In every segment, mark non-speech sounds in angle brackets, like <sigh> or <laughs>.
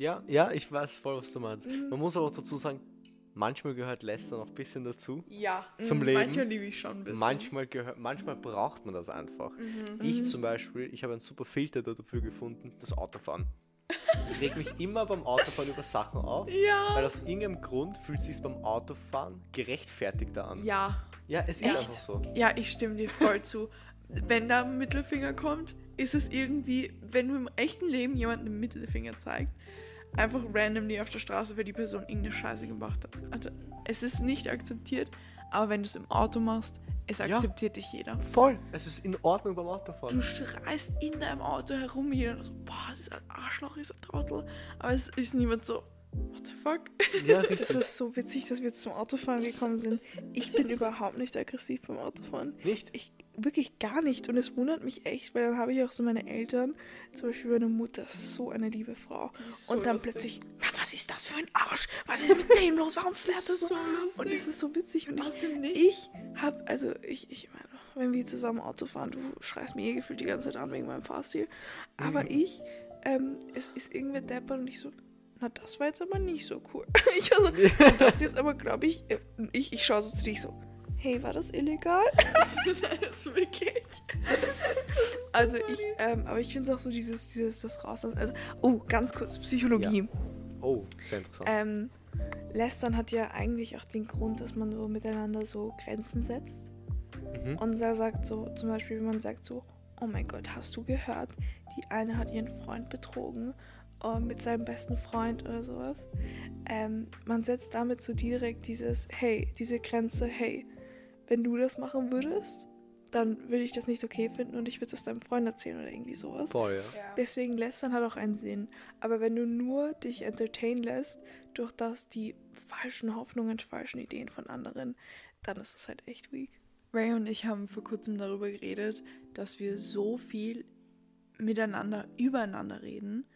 Ja, ja, ich weiß voll, was du meinst. Man muss aber auch dazu sagen, manchmal gehört Lästern noch ein bisschen dazu. Ja, Zum mm, Leben. Manchmal liebe ich schon ein bisschen. Manchmal, gehört, manchmal braucht man das einfach. Ich zum Beispiel, ich habe einen super Filter da dafür gefunden, das Autofahren. Ich reg mich immer beim Autofahren über Sachen auf, Ja. weil aus irgendeinem Grund fühlt es sich beim Autofahren gerechtfertigter an. Ja. Ja, es ist Echt? einfach so. Ja, ich stimme dir voll zu. Wenn da ein Mittelfinger kommt, ist es irgendwie, wenn du im echten Leben jemandem einen Mittelfinger zeigst, einfach randomly auf der Straße, weil die Person irgendeine Scheiße gemacht hat. Also, es ist nicht akzeptiert, aber wenn du es im Auto machst, es Ja. akzeptiert dich jeder. Voll. Es ist in Ordnung beim Autofahren. Du schreist in deinem Auto herum, jeder so, boah, das ist ein Arschloch, ist ein Trottel. Aber es ist niemand so, what the fuck? Ja, <laughs> Das ist so witzig, dass wir jetzt zum Autofahren gekommen sind. Ich bin überhaupt nicht aggressiv beim Autofahren. Nicht? Ich wirklich gar nicht. Und es wundert mich echt, weil dann habe ich auch so meine Eltern, zum Beispiel meine Mutter, so eine liebe Frau. so und dann lustig. plötzlich, na, was ist das für ein Arsch? Was ist mit dem los? Warum <laughs> fährt er so? so Und es ist so witzig. Und Aus ich, ich habe, also ich, ich meine, wenn wir zusammen Auto fahren, du schreist mir eh gefühlt die ganze Zeit an wegen meinem Fahrstil. Aber ich, ähm, es ist irgendwer deppert und ich so, na, das war jetzt aber nicht so cool. <laughs> ich also, <laughs> das jetzt aber, glaube ich, äh, ich, ich schaue so zu dir, ich so, hey, war das illegal? <laughs> das ist wirklich. <laughs> Also ich, ähm, aber ich finde es auch so dieses, dieses, das rauslassen. Also, oh, ganz kurz, Psychologie. Oh, sehr interessant. Ähm, Lästern hat ja eigentlich auch den Grund, dass man so miteinander so Grenzen setzt. Mhm. Und da sagt so, zum Beispiel, wenn man sagt so, oh mein Gott, hast du gehört, die eine hat ihren Freund betrogen äh, mit seinem besten Freund oder sowas. Ähm, man setzt damit so direkt dieses, hey, diese Grenze, hey, wenn du das machen würdest, dann würde ich das nicht okay finden und ich würde es deinem Freund erzählen oder irgendwie sowas. Voll, ja. Deswegen lästern hat auch einen Sinn. Aber wenn du nur dich entertain lässt, durch das die falschen Hoffnungen, falschen Ideen von anderen, dann ist es halt echt weak. Ray und ich haben vor kurzem darüber geredet, dass wir so viel miteinander, übereinander reden.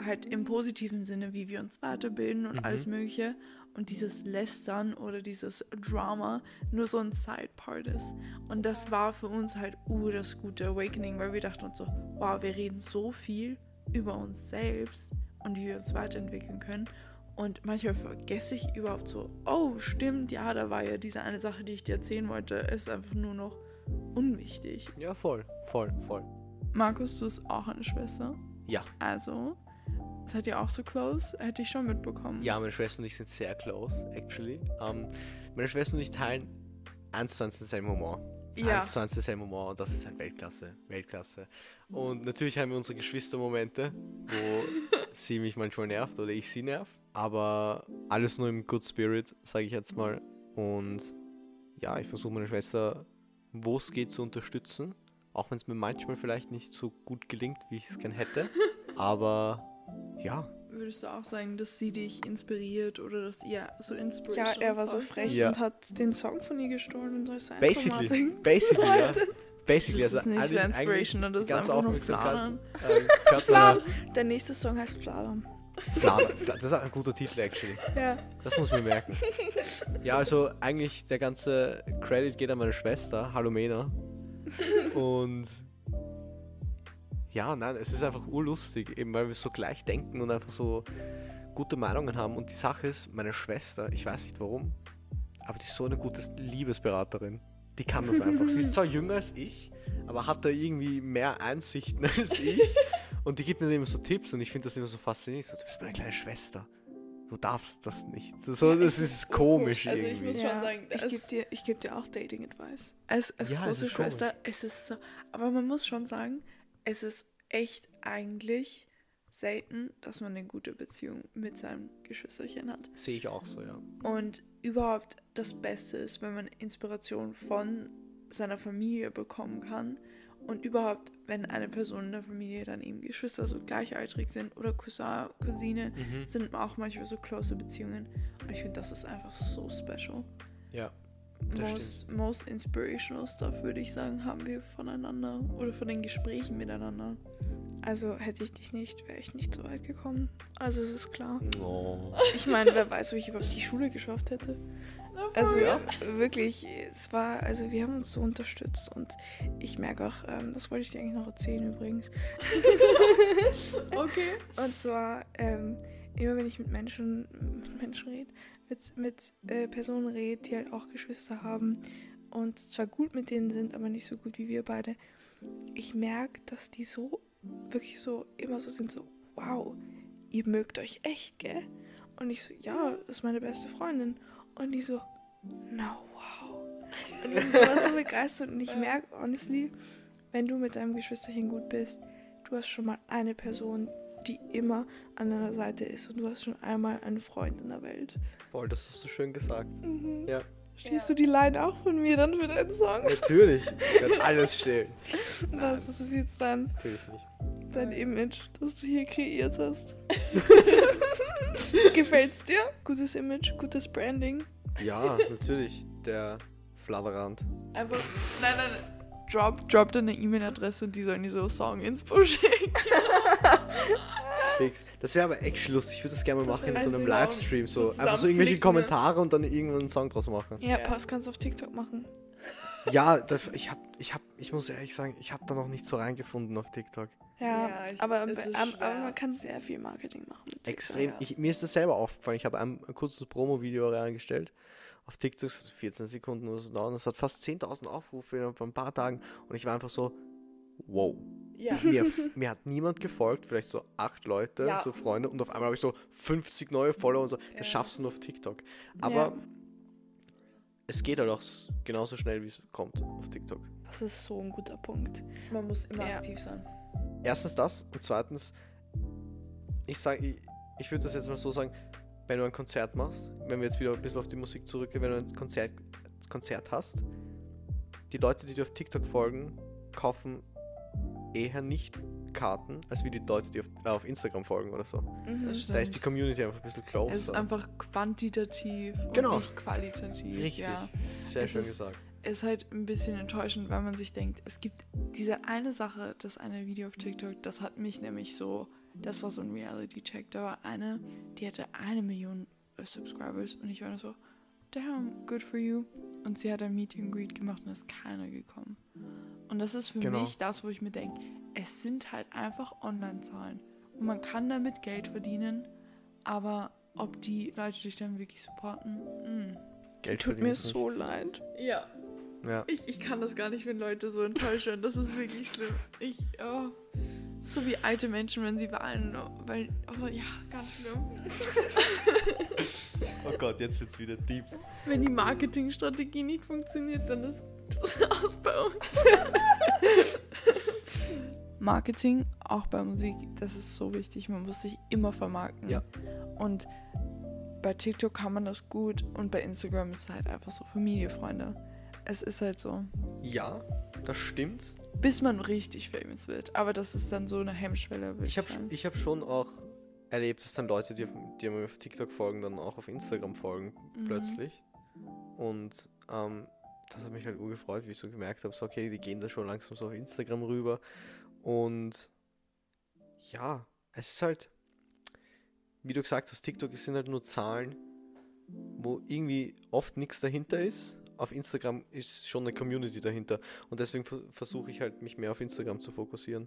Halt im positiven Sinne, wie wir uns weiterbilden und Mhm. alles Mögliche. Und dieses Lästern oder dieses Drama nur so ein Side-Part ist. Und das war für uns halt uh, das gute Awakening, weil wir dachten uns so, wow, wir reden so viel über uns selbst und wie wir uns weiterentwickeln können. Und manchmal vergesse ich überhaupt so, oh, stimmt, ja, da war ja diese eine Sache, die ich dir erzählen wollte, ist einfach nur noch unwichtig. Ja, voll, voll, voll. Markus, du hast auch eine Schwester. Ja. Also, seid ihr auch so close? Hätte ich schon mitbekommen. Ja, meine Schwester und ich sind sehr close, actually. Ähm, meine Schwester und ich teilen eins zu eins denselben Humor. Ja. Eins zu eins denselben Humor und das ist halt Weltklasse. Weltklasse. Und natürlich haben wir unsere Geschwistermomente, wo <laughs> sie mich manchmal nervt oder ich sie nerv. Aber alles nur im Good Spirit, sage ich jetzt mal. Und ja, ich versuche meine Schwester, wo es geht, zu unterstützen. Auch wenn es mir manchmal vielleicht nicht so gut gelingt, wie ich es gern hätte. <laughs> Aber ja, Würdest du auch sagen, dass sie dich inspiriert oder dass ihr so Ja, inspirational er war so frech Ja. und hat den Song von ihr gestohlen und soll sein basically, basically, ja. Basically, Das ist nicht also so eigentlich- inspirational, das ist ganz einfach nur Fladern. äh, meiner- Der nächste Song heißt Fladern. Fladern. Fla- Das ist ein guter Titel, actually. Ja. Das muss man merken. Ja, also eigentlich der ganze Credit geht an meine Schwester, Hallo Mena. Und ja, nein, es ist einfach urlustig, eben weil wir so gleich denken und einfach so gute Meinungen haben. Und die Sache ist, meine Schwester, ich weiß nicht warum, aber die ist so eine gute Liebesberaterin. Die kann das einfach. Sie ist zwar <laughs> jünger als ich, aber hat da irgendwie mehr Einsichten <laughs> als ich. Und die gibt mir dann immer so Tipps und ich finde das immer so faszinierend. So, du bist meine kleine Schwester. Du darfst das nicht. So, so, das ist komisch Also ich irgendwie. muss schon sagen, ich gebe dir, ich geb dir auch Dating-Advice. Als, als Ja, es große ist komisch. Schwester, es ist so. Aber man muss schon sagen, es ist echt eigentlich selten, dass man eine gute Beziehung mit seinem Geschwisterchen hat. Sehe ich auch so, ja. Und überhaupt das Beste ist, wenn man Inspiration von seiner Familie bekommen kann. Und überhaupt, wenn eine Person in der Familie dann eben Geschwister so gleichaltrig sind oder Cousin, Cousine, Mhm. sind auch manchmal so close Beziehungen. Und ich finde, das ist einfach so special. Ja, Most, most inspirational stuff, würde ich sagen, haben wir voneinander oder von den Gesprächen miteinander. Also hätte ich dich nicht, wäre ich nicht so weit gekommen. Also es ist klar. stimmt. Oh. Ich meine, wer weiß, ob ich überhaupt die Schule geschafft hätte. Also Ja. wirklich, es war, also wir haben uns so unterstützt und ich merke auch, ähm, das wollte ich dir eigentlich noch erzählen übrigens. <laughs> Okay. Und zwar ähm, immer wenn ich mit Menschen, mit Menschen rede, mit, mit äh, Personen rede, die halt auch Geschwister haben und zwar gut mit denen sind, aber nicht so gut wie wir beide, ich merke, dass die so, wirklich so, immer so sind, so, wow, ihr mögt euch echt, gell? Und ich so, ja, das ist meine beste Freundin. Und die so, na wow. Und ich war so begeistert und ich merke, honestly, wenn du mit deinem Geschwisterchen gut bist, du hast schon mal eine Person, die immer an deiner Seite ist und du hast schon einmal einen Freund in der Welt. Voll, das hast du schön gesagt. Mhm. Ja. Stehst du die Line auch von mir dann für deinen Song? Natürlich. Ich <laughs> werde alles stehlen. Das ist jetzt dein, Natürlich nicht. dein Image, das du hier kreiert hast. <laughs> Gefällt's dir? Gutes Image, gutes Branding. Ja, natürlich. Der Flatterrand. Einfach, nein, nein, nein. Drop, drop deine E-Mail-Adresse und die sollen die so Song-Inspo schicken. <laughs> Fix. Das wäre aber echt lustig. Ich würde das gerne mal Das machen in so ein einem Song, Livestream. So, so einfach so irgendwelche? Kommentare und dann irgendwann einen Song draus machen. Ja, Ja. Pass kannst du auf TikTok machen. Ja, das, ich hab, ich hab, ich muss ehrlich sagen, ich habe da noch nicht so reingefunden auf TikTok. Ja, Ja, ich- aber, aber, aber man kann sehr viel Marketing machen. Mit TikTok. Extrem. ja. Ich, mir ist das selber aufgefallen. Ich habe ein, ein kurzes Promo-Video reingestellt. Auf TikTok, das hat 14 Sekunden oder so dauern. Das hat fast 10.000 Aufrufe von ein paar Tagen. Und ich war einfach so, wow. Ja. Mir, mir hat niemand gefolgt, vielleicht so acht Leute, Ja. so Freunde. Und auf einmal habe ich so 50 neue Follower und so. Das Ja. schaffst du nur auf TikTok. Aber Ja. es geht halt auch genauso schnell, wie es kommt auf TikTok. Das ist so ein guter Punkt. Man muss immer Ja. aktiv sein. Erstens das und zweitens, ich sage, ich, ich würde das jetzt mal so sagen, wenn du ein Konzert machst, wenn wir jetzt wieder ein bisschen auf die Musik zurückgehen, wenn du ein Konzert, Konzert hast, die Leute, die dir auf TikTok folgen, kaufen eher nicht Karten, als wie die Leute, die auf, äh, auf Instagram folgen oder so. Mhm. Das Da ist die. Community einfach ein bisschen closer. Es ist einfach quantitativ Genau. und nicht qualitativ. Richtig. Ja. Sehr es schön ist- gesagt. ist halt ein bisschen enttäuschend, weil man sich denkt, es gibt diese eine Sache, das eine Video auf TikTok, das hat mich nämlich so, das war so ein Reality-Check. Da war eine, die hatte eine Million äh, Subscribers und ich war nur so, damn, good for you. Und sie hat ein Meet and Greet gemacht und ist keiner gekommen. Und das ist für Genau. mich das, wo ich mir denke, es sind halt einfach Online-Zahlen. Und man kann damit Geld verdienen, aber ob die Leute dich dann wirklich supporten, mm. Geld Tut verdienen mir ist so nichts. leid. Ja, Ja. ich, ich kann das gar nicht, wenn Leute so enttäuschen. Das ist wirklich schlimm. Ich, oh. So wie alte Menschen, wenn sie weinen. Weil, oh ja, ganz schlimm. <laughs> Oh Gott, jetzt wird's wieder deep. Wenn die Marketingstrategie nicht funktioniert, dann ist das <laughs> aus bei uns. <laughs> Marketing, auch bei Musik, das ist so wichtig. Man muss sich immer vermarkten. Ja. Und bei TikTok kann man das gut und bei Instagram ist es halt einfach so Familie, Freunde. Es ist halt so. Ja, das stimmt. bis man richtig famous wird. Aber das ist dann so eine Hemmschwelle, Ich habe ich hab schon auch erlebt, dass dann Leute, die, auf, die mir auf TikTok folgen, dann auch auf Instagram folgen, Mhm. plötzlich. Und ähm, das hat mich halt urgefreut, wie ich so gemerkt habe, so okay, die gehen da schon langsam so auf Instagram rüber. Und ja, es ist halt, wie du gesagt hast, TikTok sind halt nur Zahlen, wo irgendwie oft nichts dahinter ist. Auf Instagram ist schon eine Community dahinter. Und deswegen ver- versuche ich halt, mich mehr auf Instagram zu fokussieren.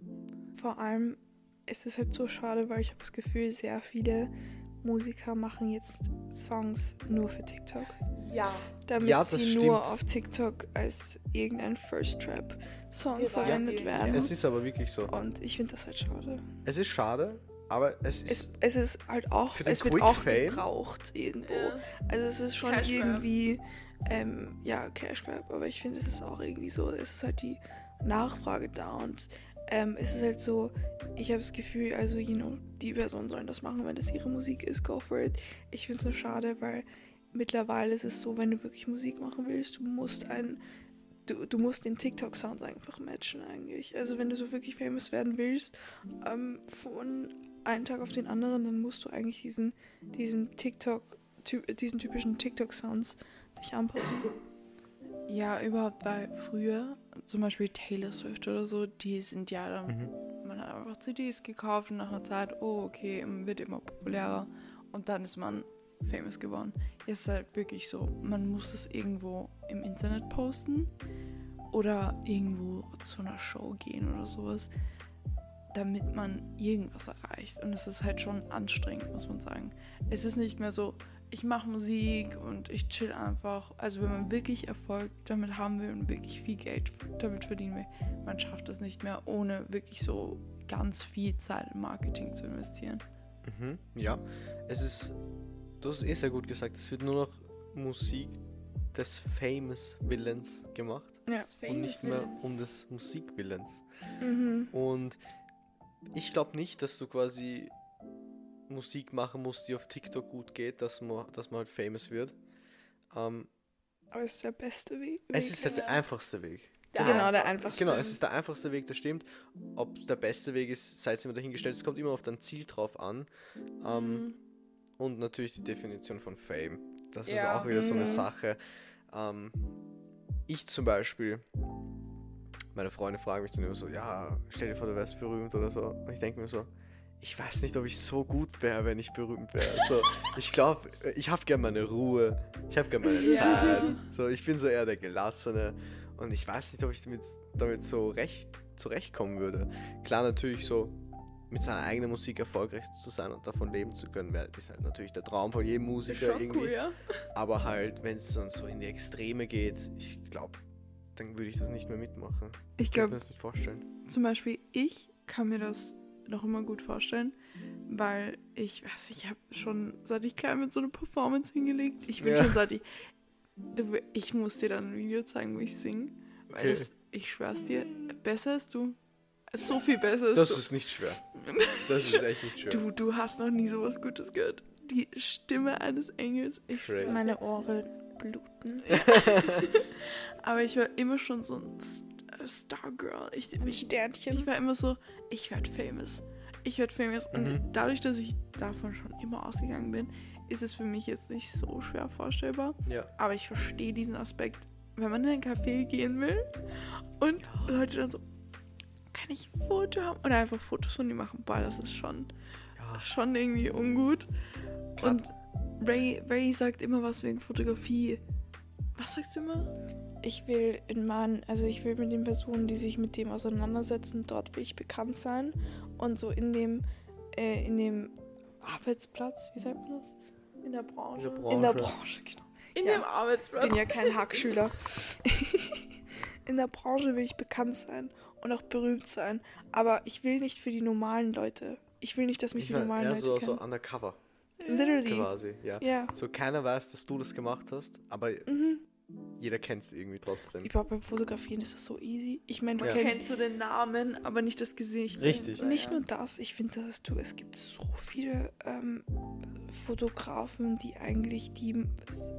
Vor allem ist es halt so schade, weil ich habe das Gefühl, sehr viele Musiker machen jetzt Songs nur für TikTok. Ja. Damit Ja, das sie nur stimmt. auf TikTok als irgendein First Trap Song verwendet gehen, werden. ja. Es ist aber wirklich so. Und ich finde das halt schade. Es ist schade, aber es ist. Es, es ist halt auch, Für den es wird Quick auch Fame? gebraucht irgendwo. Ja. Also es ist schon Cash irgendwie, ähm, ja, Cash Grab, aber ich finde, es ist auch irgendwie so, es ist halt die Nachfrage da und ähm, es ist halt so, ich habe das Gefühl, also, you know, die Personen sollen das machen, wenn das ihre Musik ist, go for it. Ich finde es nur schade, weil mittlerweile ist es so, wenn du wirklich Musik machen willst, du musst ein, du, du musst den TikTok-Sound einfach matchen eigentlich. Also wenn du so wirklich famous werden willst, ähm, von einem Tag auf den anderen, dann musst du eigentlich diesen, diesen TikTok, ty diesen typischen TikTok-Sounds dich anpassen. Ja, überhaupt bei früher, zum Beispiel Taylor Swift oder so, die sind ja dann, Mhm. man hat einfach CDs gekauft und nach einer Zeit, oh okay, wird immer populärer und dann ist man famous geworden. Jetzt ist halt wirklich so, man muss es irgendwo im Internet posten oder irgendwo zu einer Show gehen oder sowas. Damit man irgendwas erreicht. Und es ist halt schon anstrengend, muss man sagen. Es ist nicht mehr so, ich mache Musik und ich chill einfach. Also wenn man wirklich Erfolg damit haben will und wirklich viel Geld damit verdienen will, man schafft das nicht mehr, ohne wirklich so ganz viel Zeit in Marketing zu investieren. Mhm, ja, es ist, du hast es eh sehr gut gesagt, es wird nur noch Musik des Famous Willens gemacht Ja. und nicht mehr um des Musikwillens. Mhm. Und ich glaube nicht, dass du quasi Musik machen musst, die auf TikTok gut geht, dass man, dass man halt famous wird. Ähm, Aber es ist der beste Weg. es ist halt der einfachste Weg. genau der einfachste. Genau, es ist der einfachste Weg, das stimmt. Ob der beste Weg ist, sei es immer dahingestellt. Es kommt immer auf dein Ziel drauf an. Ähm, Mhm. Und natürlich die Definition von Fame. Das ist Ja. auch wieder so eine Mhm. Sache. Ähm, ich zum Beispiel, meine Freunde fragen mich dann immer so, ja, stell dir vor, du wärst berühmt oder so. Und ich denke mir so, ich weiß nicht, ob ich so gut wäre, wenn ich berühmt wäre. So, ich glaube, ich habe gerne meine Ruhe, ich habe gerne meine Ja. Zeit. So, ich bin so eher der Gelassene. Und ich weiß nicht, ob ich damit, damit so recht zurechtkommen würde. Klar, natürlich so mit seiner eigenen Musik erfolgreich zu sein und davon leben zu können, wär- ist halt natürlich der Traum von jedem Musiker irgendwie. cool, ja. Aber halt, wenn es dann so in die Extreme geht, ich glaube, dann würde ich das nicht mehr mitmachen. Ich Ich kann mir glaube, das nicht vorstellen. zum Beispiel, ich kann mir das noch immer gut vorstellen, weil ich weiß, ich habe schon seit ich klein bin so eine Performance hingelegt. Ich bin Ja. schon seit ich. Du, ich muss dir dann ein Video zeigen, wo ich singe. Weil Okay. das, ich schwör's dir, besser als du. So viel besser als Das du. ist nicht schwer. <laughs> Das ist echt nicht schwer. du. Du hast noch nie sowas Gutes gehört. Die Stimme eines Engels. Ich Meine Ohren bluten. <laughs> Aber ich war immer schon so ein äh, Stargirl. Ich, Ein ich, Sternchen. ich war immer so, ich werde famous. Ich werde famous. Und Mhm. dadurch, dass ich davon schon immer ausgegangen bin, ist es für mich jetzt nicht so schwer vorstellbar. Ja. Aber ich verstehe diesen Aspekt, wenn man in ein Café gehen will und Leute dann so, kann ich ein Foto haben? Oder einfach Fotos von dir machen. Boah, das ist schon, ja. schon irgendwie ungut. Grad- Und Ray, Ray sagt immer was wegen Fotografie. Was sagst du immer? Ich will in Mann, also ich will mit den Personen, die sich mit dem auseinandersetzen, dort will ich bekannt sein. Und so in dem, äh, in dem Arbeitsplatz, wie sagt man das? In der Branche. In der In der Branche. Branche, genau. In Ja. dem Arbeitsplatz. Ich bin ja kein Hackschüler. <laughs> in der Branche will ich bekannt sein und auch berühmt sein. Aber ich will nicht für die normalen Leute. Ich will nicht, dass mich Ich die normalen eher Leute so, kennen. so undercover Literally. quasi, ja. Ja. So keiner weiß, dass du das gemacht hast, aber Mhm. jeder kennt es irgendwie trotzdem. Überhaupt beim Fotografieren ist das so easy. Ich meine, du Ja. kennst Kennst du den Namen, aber nicht das Gesicht. Richtig. dahinter, Nicht ja. nur das, ich finde, dass du, es gibt so viele ähm, Fotografen, die eigentlich die,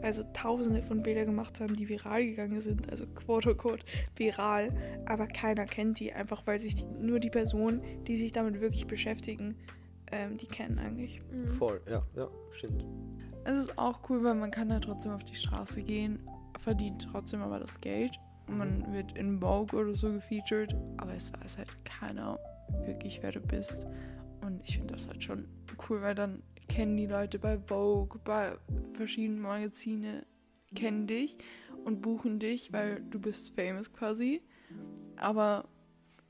also tausende von Bildern gemacht haben, die viral gegangen sind, also quote unquote viral, aber keiner kennt die, einfach weil sich die, nur die Personen, die sich damit wirklich beschäftigen, ähm, die kennen eigentlich. Mhm. Voll, ja, ja, stimmt. Es ist auch cool, weil man kann ja trotzdem auf die Straße gehen, verdient trotzdem aber das Geld. Und man wird in Vogue oder so gefeatured, aber es weiß halt keiner wirklich, wer du bist. Und ich finde das halt schon cool, weil dann kennen die Leute bei Vogue, bei verschiedenen Magazine, kennen dich und buchen dich, weil du bist famous quasi. Aber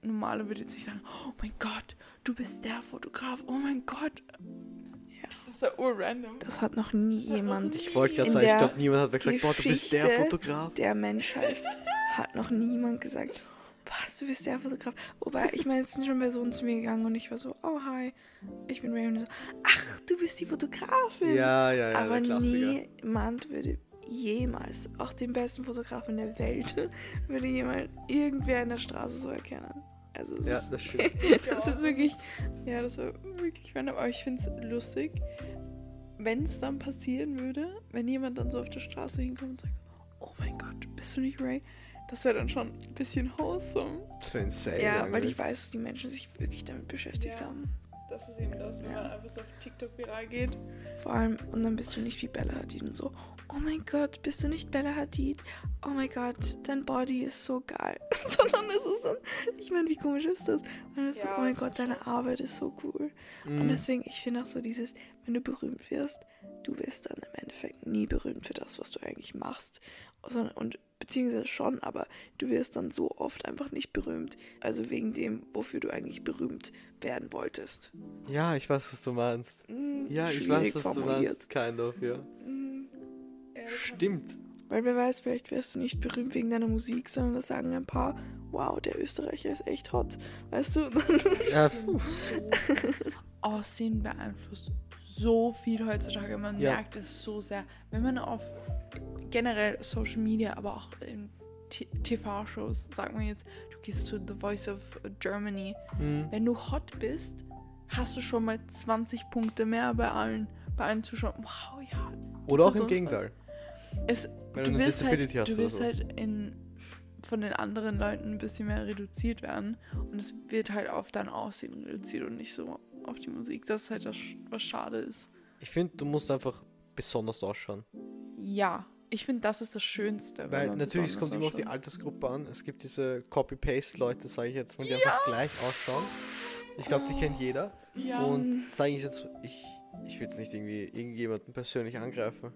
normale würde jetzt nicht sagen, oh mein Gott, du bist der Fotograf, oh mein Gott. Ja. Das ist ja urrandom. Das hat noch nie Das hat noch jemand Ich wollte gerade sagen, ich der glaube, niemand hat gesagt, boah, du bist der Fotograf. der Menschheit hat noch niemand gesagt, was, du bist der Fotograf. Wobei, ich meine, es sind schon Personen zu mir gegangen und ich war so, oh hi, ich bin Ray und so, ach, du bist die Fotografin. Ja, ja, ja, Aber niemand würde jemals, auch den besten Fotografen der Welt, <laughs> würde jemand irgendwer in der Straße so erkennen. Also Ja, ist, das <laughs> stimmt. das ist wirklich, ja, das war wirklich random, aber ich finde es lustig, wenn es dann passieren würde, wenn jemand dann so auf der Straße hinkommt und sagt, oh mein Gott, bist du nicht Ray? Das wäre dann schon ein bisschen wholesome. Das wäre insane. Ja, weil ich weiß, dass die Menschen sich wirklich damit beschäftigt Ja. haben. Das ist eben das, wenn Ja. man einfach so auf TikTok viral geht. Vor allem, und dann bist du nicht wie Bella Hadid und so, oh mein Gott, bist du nicht Bella Hadid? Oh mein Gott, dein Body ist so geil. <laughs> Sondern es ist dann, ich meine, wie komisch ist das? Und es ist so, Ja, oh mein Gott, deine Arbeit ist so cool. Und Mhm. deswegen, ich finde auch so dieses, wenn du berühmt wirst, du wirst dann im Endeffekt nie berühmt für das, was du eigentlich machst. sondern, und beziehungsweise schon, aber du wirst dann so oft einfach nicht berühmt. Also wegen dem, wofür du eigentlich berühmt werden wolltest. Ja, ich weiß, was du meinst. Hm, Ja, ich weiß, was du formuliert. meinst. Kind of, ja. Hm, Stimmt. Weil wer weiß, vielleicht wirst du nicht berühmt wegen deiner Musik, sondern das sagen ein paar, wow, der Österreicher ist echt hot. Weißt du? Ja, <laughs> Aussehen beeinflusst so viel heutzutage. Man Ja. merkt es so sehr. Wenn man auf generell Social Media, aber auch in TV-Shows, sagen wir jetzt, du gehst zu The Voice of Germany. hm. Wenn du hot bist, hast du schon mal 20 Punkte mehr bei allen, bei allen Zuschauern. Wow, ja. Oder auch im Person- Gegenteil. Es, Wenn du wirst halt, du wirst so. halt in, von den anderen Leuten ein bisschen mehr reduziert werden. Und es wird halt auf dein Aussehen reduziert und nicht so auf die Musik. Das ist halt das, was schade ist. Ich finde, du musst einfach besonders ausschauen. Ja, ich finde, das ist das Schönste. Weil natürlich, es kommt immer auf die. Altersgruppe an. Es gibt diese Copy-Paste-Leute, sage ich jetzt mal, die einfach gleich ausschauen. Ich glaube, die kennt jeder. Ja, Und sage ich jetzt, ich, ich will jetzt nicht irgendwie irgendjemanden persönlich angreifen.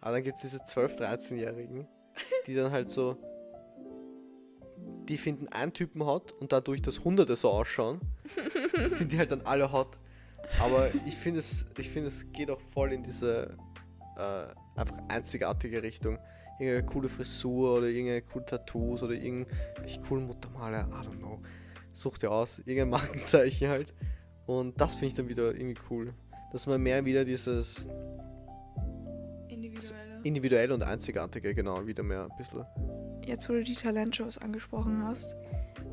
Aber dann gibt es diese 12-, 13-Jährigen, die dann halt so. Die finden einen Typen hot und dadurch, dass Hunderte so ausschauen, <laughs> sind die halt dann alle hot. Aber ich finde es, ich finde es geht auch voll in diese äh, einfach einzigartige Richtung. Irgendeine coole Frisur oder irgendeine coole Tattoos oder irgendwelche coolen Muttermale, I don't know. Such dir aus, irgendein Markenzeichen halt. Und das finde ich dann wieder irgendwie cool. Dass man mehr wieder dieses individuelle. individuelle und einzigartige, genau, wieder mehr ein bisschen. Jetzt, wo du die Talentshows angesprochen hast,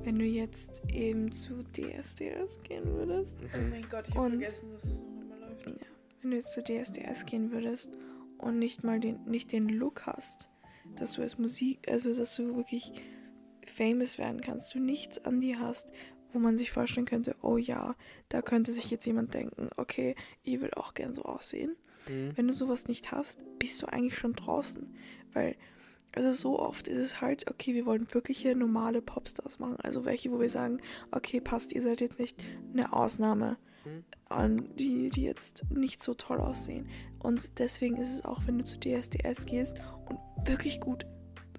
wenn du jetzt eben zu DSDS gehen würdest, Oh mein Gott, ich habe vergessen, dass es noch immer läuft. wenn du jetzt zu DSDS gehen würdest und nicht mal den, nicht den Look hast, dass du als Musik, also dass du wirklich famous werden kannst, du nichts an dir hast, wo man sich vorstellen könnte, oh ja, da könnte sich jetzt jemand denken, okay, ich will auch gern so aussehen. Mhm. Wenn du sowas nicht hast, bist du eigentlich schon draußen. Weil, also so oft ist es halt, okay, wir wollen wirkliche normale Popstars machen. Also welche, wo wir sagen, okay, passt, ihr seid jetzt nicht eine Ausnahme, Mhm. an die, die jetzt nicht so toll aussehen. Und deswegen ist es auch, wenn du zu DSDS gehst und wirklich gut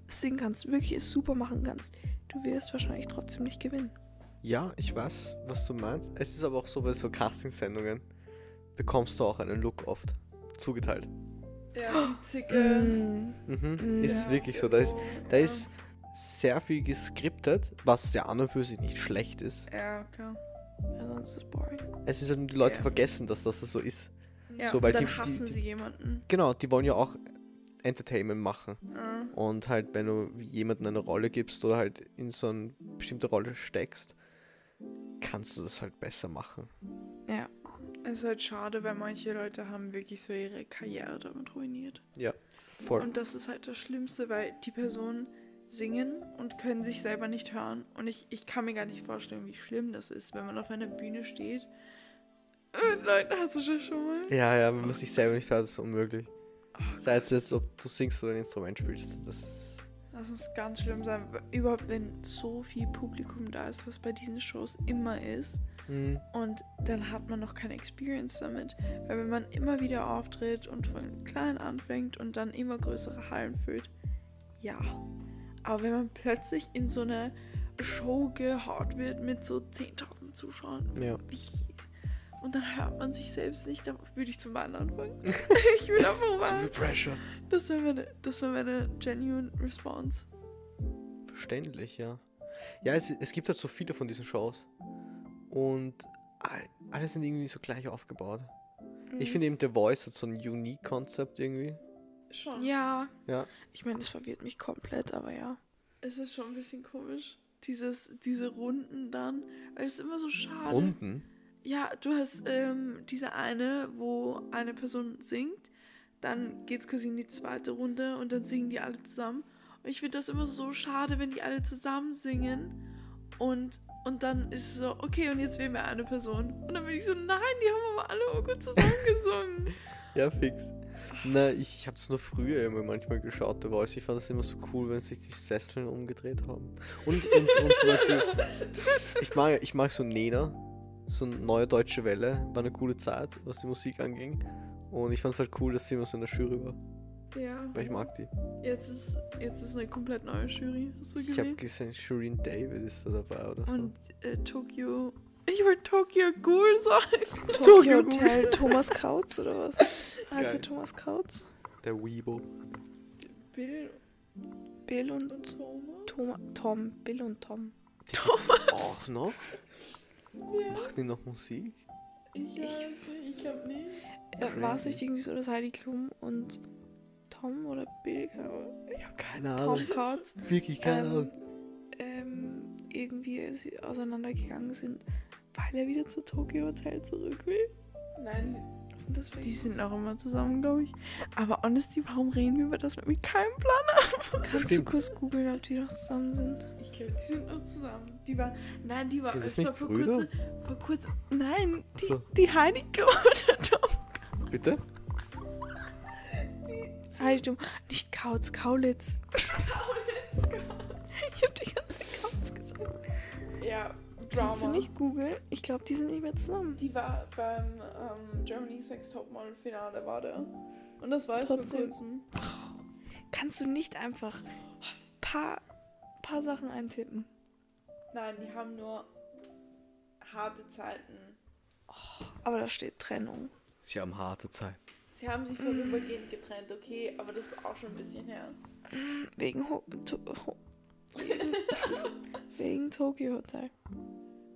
singen kannst, wirklich es super machen kannst, du wirst wahrscheinlich trotzdem nicht gewinnen. Ja, ich weiß, was du meinst. Es ist aber auch so, bei so Castingsendungen bekommst du auch einen Look oft zugeteilt. Ja, die Zicke. Mm. Mhm. Mm. Ist Ja, wirklich so. Da ist, da ja. ist sehr viel geskriptet, was ja an und für sich nicht schlecht ist. Ja, klar. Ja, sonst ist es boring. Es ist halt nur, die Leute Ja. vergessen, dass das so ist. Ja, So, weil dann die- die- hassen die- sie jemanden. Genau, die wollen ja auch Entertainment machen. Ja. Und halt, wenn du jemandem eine Rolle gibst oder halt in so eine bestimmte Rolle steckst, kannst du das halt besser machen. Ja. Es ist halt schade, weil manche Leute haben wirklich so ihre Karriere damit ruiniert. Ja, voll. Und das ist halt das Schlimmste, weil die Personen singen und können sich selber nicht hören. Und ich, ich kann mir gar nicht vorstellen, wie schlimm das ist, wenn man auf einer Bühne steht. Mit Leuten hast du das schon mal? Ja, ja, wenn man sich selber nicht hört, ist es unmöglich. Oh Sei es jetzt, ob du singst oder ein Instrument spielst. Das ist. Das muss ganz schlimm sein. Überhaupt, wenn so viel Publikum da ist, was bei diesen Shows immer ist. Mhm. Und dann hat man noch keine Experience damit. Weil wenn man immer wieder auftritt und von klein anfängt und dann immer größere Hallen füllt, ja. Aber wenn man plötzlich in so eine Show gehaut wird mit so 10.000 Zuschauern, Ja. wie? Und dann hört man sich selbst nicht, dann würde ich zum Wandern <laughs> anfangen. ich will einfach Zu viel mal. Pressure. Das wäre meine, das wär meine genuine Response. Verständlich, ja. Ja, es, es gibt halt so viele von diesen Shows. Und all- alle sind irgendwie so gleich aufgebaut. Mhm. Ich finde eben The Voice hat so ein unique Konzept irgendwie. schon. Ja. Ja. Ich meine, das verwirrt mich komplett, aber ja. Es ist schon ein bisschen komisch. Dieses, diese Runden dann. Weil es ist immer so schade. Runden. Ja, du hast ähm, diese eine, wo eine Person singt, dann geht's quasi in die zweite Runde und dann singen die alle zusammen. Und ich finde das immer so schade, wenn die alle zusammen singen und, und dann ist es so, okay, und jetzt wählen wir eine Person. Und dann bin ich so, nein, die haben aber alle auch gut zusammengesungen. <laughs> Ja, fix. Na, ich, ich habe das nur früher immer manchmal geschaut, The Voice. Ich fand das immer so cool, wenn sich die Sesseln umgedreht haben. Und, und, und zum Beispiel, <laughs> ich mag, ich mag so Nena, so eine neue deutsche Welle, war eine coole Zeit, was die Musik anging. Und ich fand es halt cool, dass sie immer so in der Jury war. Ja. Weil ich mag die. Jetzt ist, jetzt ist eine komplett neue Jury. Hast du Ich habe gesehen? Shireen David ist da dabei oder so. Und äh, Tokyo. Ich wollte Tokyo Ghoul sagen. Tokyo Hotel <laughs> Thomas Kautz oder was? Heißt Geil. der Thomas Kautz? Der Weebo. Bill Bill und und Thomas. Thomas. Tom. Bill und Tom. Die gibt's auch noch? Ja. Macht die noch Musik? Ich, ich, ich glaube nicht. Äh, War es nicht irgendwie so, dass Heidi Klum und Tom oder Bill Ich habe keine Ahnung. Tom Kautz Wirklich keine Ahnung. ähm, irgendwie sie auseinandergegangen sind, weil er wieder zu Tokyo Hotel zurück will? Nein, Was sind das für die sind auch immer zusammen, glaube ich. Aber honestly, warum reden wir über das, wenn wir keinen Plan Kannst Stimmt. du kurz googeln, ob die noch zusammen sind? Ich glaube, die sind noch zusammen. Die waren. Nein, die waren. Sind das es nicht war vor kurzem. Vor kurzem. Nein, die, so. die Heidi Klum und der Tom. Bitte? Heidi Klum. Nicht Kautz, <laughs> Kaulitz. Ich hab die ganze Zeit Kautz gesagt. Ja, Kannst du Drama. nicht googeln? Ich glaube, die sind nicht mehr zusammen. Die war beim ähm, Germany Sex Topmodel Finale war der. Und das war jetzt vor kurzem. Kannst du nicht einfach paar, paar Sachen eintippen? Nein, die haben nur harte Zeiten. Aber da steht Trennung. Sie haben harte Zeit. Sie haben sich vorübergehend getrennt, okay, aber das ist auch schon ein bisschen her. Wegen, Ho to Ho <laughs> Wegen Tokyo Hotel.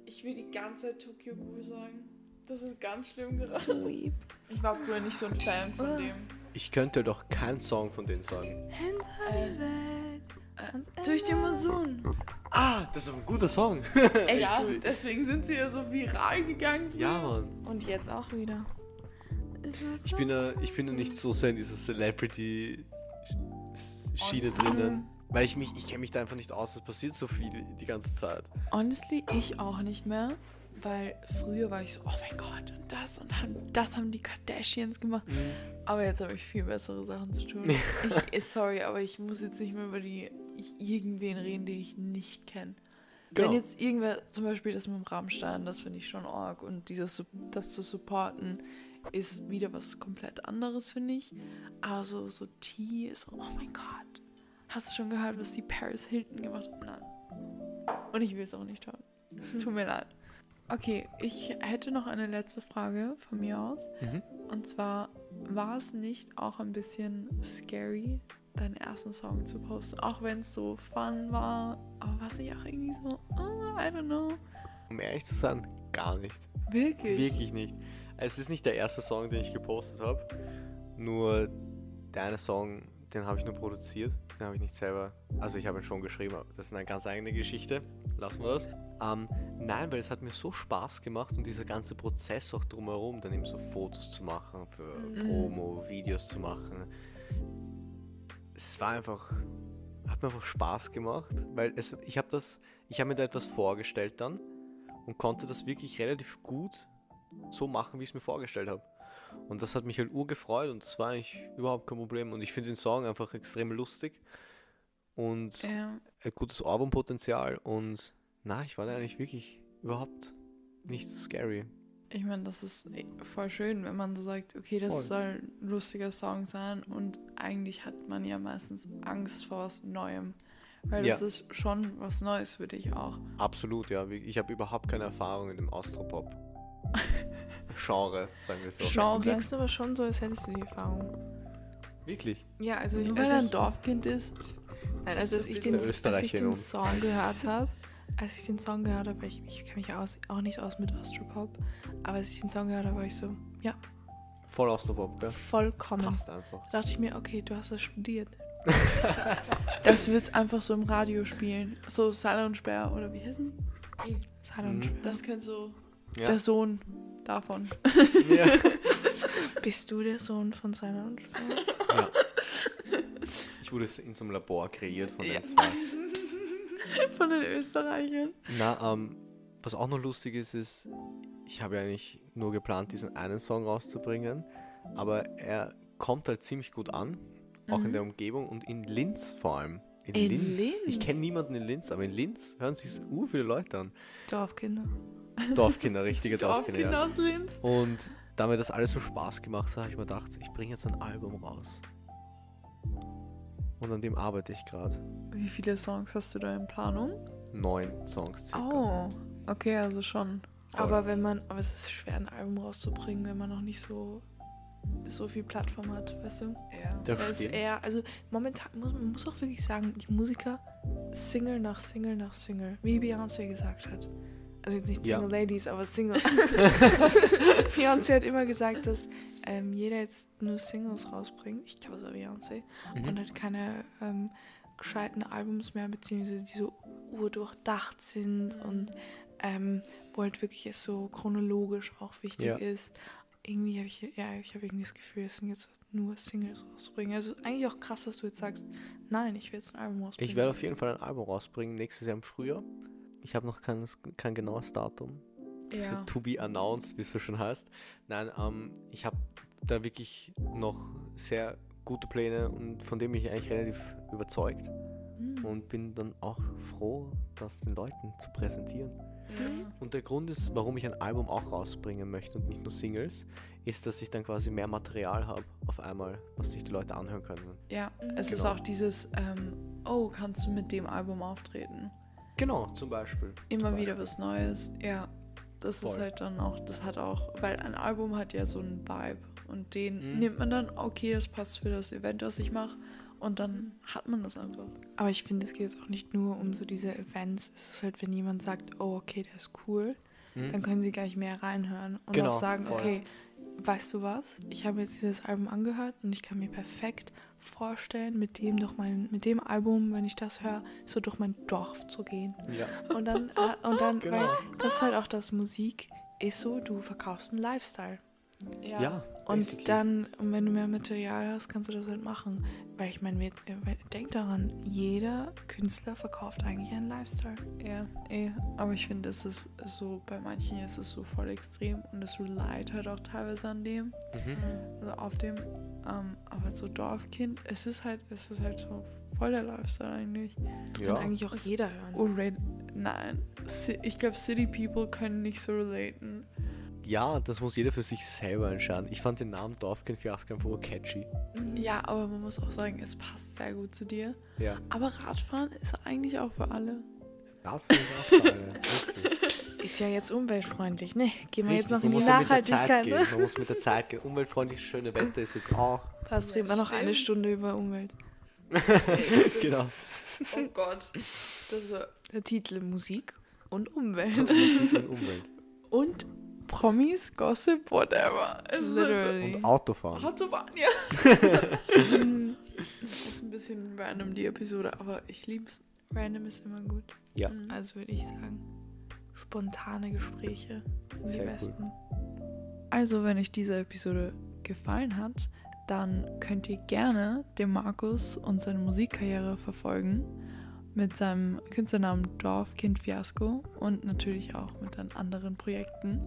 Ich will die ganze Zeit Tokyo Ghoul sagen. Das ist ganz schlimm gerade. Dweeb. Ich war früher nicht so ein Fan von Ah. dem. Ich könnte doch keinen Song von denen sagen. Hands Äh, Äh, Durch den Monsun. Ah, das ist ein guter Song. <laughs> Echt? <laughs> Ja, deswegen sind sie ja so viral gegangen. ja, Mann. Und jetzt auch wieder. Ich bin ja, ich bin ja nicht so sehr in dieser Celebrity-Schiene drinnen. Weil ich mich, ich kenne mich da einfach nicht aus. Es passiert so viel die ganze Zeit. Honestly, ich auch nicht mehr. Weil früher war ich so, oh mein Gott, und das und haben, das haben die Kardashians gemacht. Aber jetzt habe ich viel bessere Sachen zu tun. ich, sorry, aber ich muss jetzt nicht mehr über die irgendwen reden, den ich nicht kenne. Genau. Wenn jetzt irgendwer, zum Beispiel das mit dem Rammstein, das finde ich schon arg. Und dieses, das zu supporten, ist wieder was komplett anderes, finde ich. Aber so, so T ist oh mein Gott. Hast du schon gehört, was die Paris Hilton gemacht hat? Nein. Und ich will es auch nicht hören. Es tut mir leid. Okay, ich hätte noch eine letzte Frage von mir aus. Mhm. Und zwar, war es nicht auch ein bisschen scary, deinen ersten Song zu posten? Auch wenn es so fun war, aber war es nicht auch irgendwie so, oh, I don't know. Um ehrlich zu sein, gar nicht. Wirklich? Wirklich nicht. Es ist nicht der erste Song, den ich gepostet habe. Nur der eine Song, den habe ich nur produziert. Den habe ich nicht selber. Also ich habe ihn schon geschrieben, aber das ist eine ganz eigene Geschichte. Lassen wir das. Ähm, nein, weil es hat mir so Spaß gemacht und dieser ganze Prozess auch drumherum, dann eben so Fotos zu machen, für Mhm. Promo, Videos zu machen. Es war einfach, hat mir einfach Spaß gemacht, weil es, ich habe das, ich habe mir da etwas vorgestellt dann und konnte das wirklich relativ gut so machen, wie ich es mir vorgestellt habe. Und das hat mich halt urgefreut und das war eigentlich überhaupt kein Problem. Und ich finde den Song einfach extrem lustig und Ja. ein gutes Albumpotenzial. Und na, ich war da eigentlich wirklich überhaupt nicht scary. Ich meine, das ist eh voll schön, wenn man so sagt, okay, das Voll. soll ein lustiger Song sein und eigentlich hat man ja meistens Angst vor was Neuem. Weil das Ja. ist schon was Neues für dich auch. Absolut, ja. Ich habe überhaupt keine Erfahrung in dem Austropop. <laughs> Genre, sagen wir so. Genre. Du wirkst aber schon so, als hättest du die Erfahrung. Wirklich? Ja, also Nur ich, weil als er ein Dorfkind ist. nein, also als ich den, als ich den. Song gehört habe, als ich den Song gehört habe, ich, ich kenne mich aus, auch nicht aus mit Austropop, aber als ich den Song gehört habe, war ich so, ja, Voll Austropop? Das vollkommen. passt einfach. Da dachte ich mir, okay, du hast das studiert. <laughs> Das wird einfach so im Radio spielen. So Salah und Sperr oder wie heißen? die? Silent Mhm. Trip. Das könnte so Ja. der Sohn davon. ja. <laughs> Bist du der Sohn von Silent Trip? ja. Ich wurde in so einem Labor kreiert von den Ja. zwei. <laughs> Von den Österreichern. Na, ähm, was auch noch lustig ist, ist, ich habe ja eigentlich nur geplant, diesen einen Song rauszubringen, aber er kommt halt ziemlich gut an, auch in Mhm. der Umgebung und in Linz vor allem. In, In Ich Linz? kenne niemanden in Linz, aber in Linz hören sich ur viele Leute an. Dorfkinder. Dorfkinder, <laughs> richtige Dorfkinder. Dorfkinder Ja. aus Linz. Und da mir das alles so Spaß gemacht hat, habe ich mir gedacht, ich bringe jetzt ein Album raus. Und an dem arbeite ich gerade. Wie viele Songs hast du da in Planung? Neun Songs circa. Oh, okay, also schon. Voll. Aber wenn man, aber es ist schwer, ein Album rauszubringen, wenn man noch nicht so, so viel Plattform hat, weißt du? Ja. Das Da ist eher, also momentan muss man muss auch wirklich sagen, die Musiker Single nach Single nach Single, wie Beyoncé gesagt hat. Also jetzt nicht Ja. Single Ladies, aber Single. <laughs> <laughs> Beyoncé hat immer gesagt, dass ähm, jeder jetzt nur Singles rausbringt. Ich glaube, es war Beyoncé. Mhm. Und hat keine ähm, gescheiten Albums mehr, beziehungsweise die so urdurchdacht sind und ähm, wo halt wirklich es so chronologisch auch wichtig Ja. ist. Irgendwie habe ich, ja, ich habe irgendwie das Gefühl, es sind jetzt nur Singles rausbringen. Also eigentlich auch krass, dass du jetzt sagst, nein, ich will jetzt ein Album rausbringen. Ich werde auf jeden Fall ein Album rausbringen, nächstes Jahr im Frühjahr. Ich habe noch kein, kein genaues Datum. Das Ja. wird to be announced, wie es so schon heißt. Nein, ähm, ich habe da wirklich noch sehr gute Pläne und von dem bin ich eigentlich relativ überzeugt Hm. und bin dann auch froh, das den Leuten zu präsentieren. Ja. Und der Grund ist, warum ich ein Album auch rausbringen möchte und nicht nur Singles, ist, dass ich dann quasi mehr Material habe auf einmal, was sich die Leute anhören können. ja, es ist Genau. auch dieses, ähm, oh, kannst du mit dem Album auftreten? Genau, zum Beispiel. Immer Zum wieder was Neues. Ja, das ist Voll. halt dann auch, das hat auch, weil ein Album hat ja so einen Vibe und den Mhm. nimmt man dann, okay, das passt für das Event, was ich mache und dann hat man das einfach. Aber ich finde, es geht jetzt auch nicht nur um so diese Events. Es ist halt, wenn jemand sagt, oh, okay, der ist cool, Mhm. dann können sie gleich mehr reinhören und Genau, auch sagen, voll. okay, weißt du was? Ich habe jetzt dieses Album angehört und ich kann mir perfekt vorstellen, mit dem durch mein, mit dem Album, wenn ich das höre, so durch mein Dorf zu gehen. Ja. Und dann, äh, und dann, <laughs> Genau. weil das ist halt auch das Musik ist so, du verkaufst einen Lifestyle. Ja. Und basically. dann, und wenn du mehr Material hast, kannst du das halt machen. Weil ich meine, denk daran, jeder Künstler verkauft eigentlich einen Lifestyle. Ja, eh. Aber ich finde, es ist so, bei manchen ist es so voll extrem und es relied halt auch teilweise an dem, Mhm. also auf dem. Ähm, aber so Dorfkind, es ist halt, es ist halt so voll der Lifestyle eigentlich. Das Ja. kann eigentlich auch Es- jeder hören. Nein. Si- Ich glaube, City People können nicht so relaten. Ja, das muss jeder für sich selber entscheiden. Ich fand den Namen Dorfkind Fiasko einfach catchy. Ja, aber man muss auch sagen, es passt sehr gut zu dir. Ja. Aber Radfahren ist eigentlich auch für alle. Radfahren ist auch für alle. <laughs> Ist ja jetzt umweltfreundlich, ne? Gehen wir Richtig, jetzt noch in die Nachhaltigkeit, ne? Man muss mit der Zeit gehen. Umweltfreundlich, schöne Wetter ist jetzt auch. Passt, reden wir noch eine. Stunde über Umwelt. <laughs> genau. Oh Gott. Das war Der Titel Musik und Umwelt. Musik und Umwelt. Und Promis, Gossip, whatever. Es ist halt Literally. Und Autofahren. so, Autobahn, ja. <laughs> das ist ein bisschen random, die Episode, aber ich lieb's. Random ist immer gut. Ja. Mhm. Also würde ich sagen, spontane Gespräche sind die Sehr cool. besten. Also, wenn euch diese Episode gefallen hat, dann könnt ihr gerne den Markus und seine Musikkarriere verfolgen mit seinem Künstlernamen Dorfkind Fiasco und natürlich auch mit den anderen Projekten.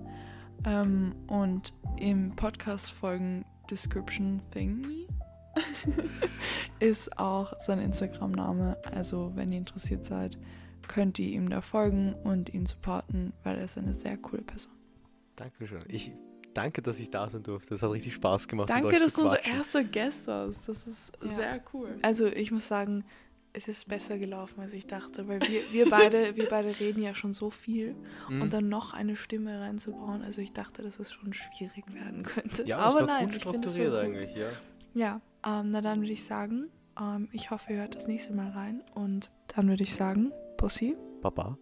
Ähm, und im Podcast folgen Description Thingy <laughs> ist auch sein Instagram-Name. Also, wenn ihr interessiert seid, könnt ihr ihm da folgen und ihn supporten, weil er ist eine sehr coole Person. Dankeschön. Ich danke, dass ich da sein durfte. Es hat richtig Spaß gemacht. Danke, dass du unser erster Guest warst. Das ist Ja. sehr cool. Also ich muss sagen, es ist besser gelaufen, als ich dachte, weil wir, wir, beide, wir beide reden ja schon so viel Mhm. und dann noch eine Stimme reinzubauen. Also ich dachte, dass es schon schwierig werden könnte. ja, Aber es war nein, gut ich finde es strukturiert gut. eigentlich, ja. Ja, ähm, na dann würde ich sagen, ähm, ich hoffe, ihr hört das nächste Mal rein und dann würde ich sagen, Pussy. Baba.